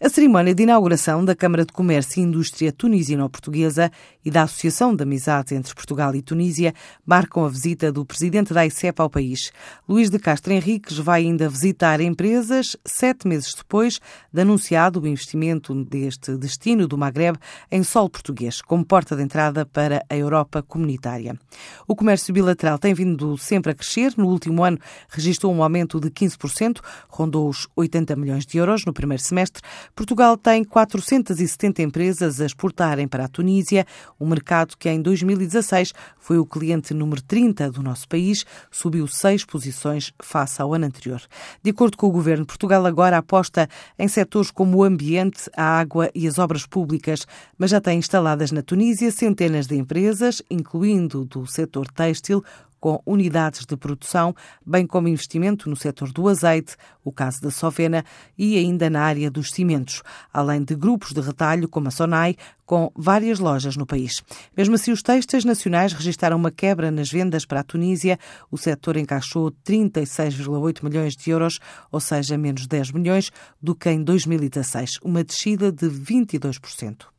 A cerimónia de inauguração da Câmara de Comércio e Indústria Tunisino-Portuguesa e da Associação de Amizade entre Portugal e Tunísia marcam a visita do presidente da ICEP ao país. Luís de Castro Henriques vai ainda visitar empresas sete meses depois de anunciado o investimento deste destino do Magreb em solo português, como porta de entrada para a Europa comunitária. O comércio bilateral tem vindo sempre a crescer. No último ano registrou um aumento de 15%, rondou os 80 milhões de euros no primeiro semestre Portugal tem 470 empresas a exportarem para a Tunísia, um mercado que em 2016 foi o cliente número 30 do nosso país, subiu seis posições face ao ano anterior. De acordo com o governo, Portugal agora aposta em setores como o ambiente, a água e as obras públicas, mas já tem instaladas na Tunísia centenas de empresas, incluindo do setor têxtil, com unidades de produção, bem como investimento no setor do azeite, o caso da Sovena, e ainda na área dos cimentos, além de grupos de retalho como a Sonai, com várias lojas no país. Mesmo assim, os textos nacionais registraram uma quebra nas vendas para a Tunísia. O setor encaixou 36,8 milhões de euros, ou seja, menos 10 milhões do que em 2016, uma descida de 22%.